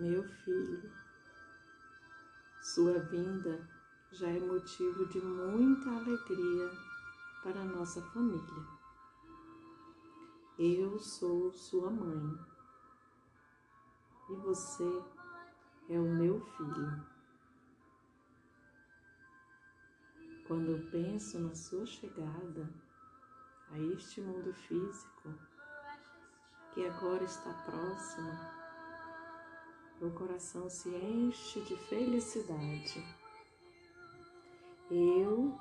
Meu filho, sua vinda já é motivo de muita alegria para nossa família. Eu sou sua mãe e você é o meu filho. Quando eu penso na sua chegada a este mundo físico, que agora está próximo, meu coração se enche de felicidade. Eu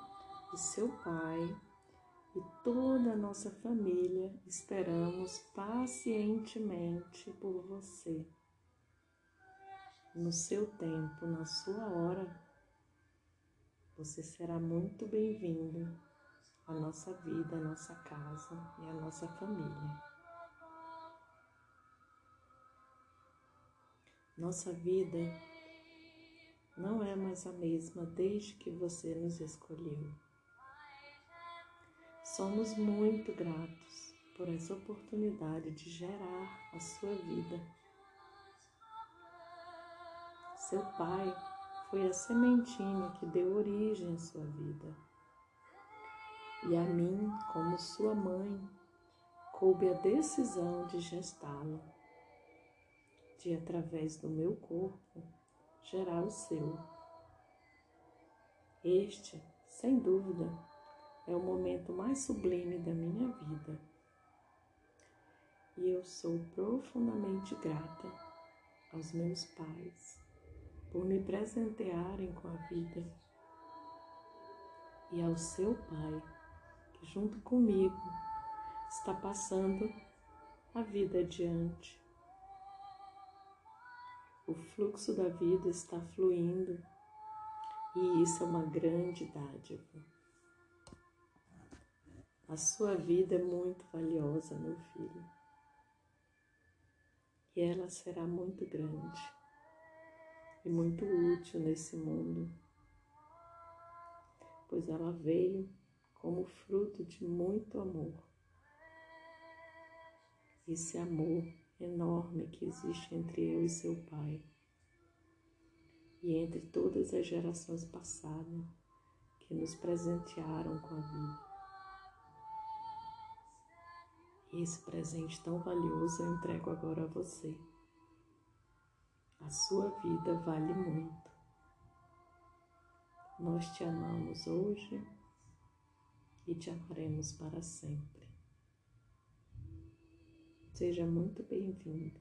e seu pai e toda a nossa família esperamos pacientemente por você. No seu tempo, na sua hora, você será muito bem-vindo à nossa vida, à nossa casa e à nossa família. Nossa vida não é mais a mesma desde que você nos escolheu. Somos muito gratos por essa oportunidade de gerar a sua vida. Seu pai foi a sementinha que deu origem à sua vida. E a mim, como sua mãe, coube a decisão de gestá-la, de através do meu corpo gerar o seu. Este, sem dúvida, é o momento mais sublime da minha vida. E eu sou profundamente grata aos meus pais por me presentearem com a vida, e ao seu Pai, que junto comigo está passando a vida adiante. O fluxo da vida está fluindo e isso é uma grande dádiva. A sua vida é muito valiosa, meu filho, e ela será muito grande e muito útil nesse mundo, pois ela veio como fruto de muito amor. Esse amor enorme que existe entre eu e seu pai e entre todas as gerações passadas que nos presentearam com a vida. E esse presente tão valioso eu entrego agora a você. A sua vida vale muito. Nós te amamos hoje e te amaremos para sempre. Seja muito bem-vindo.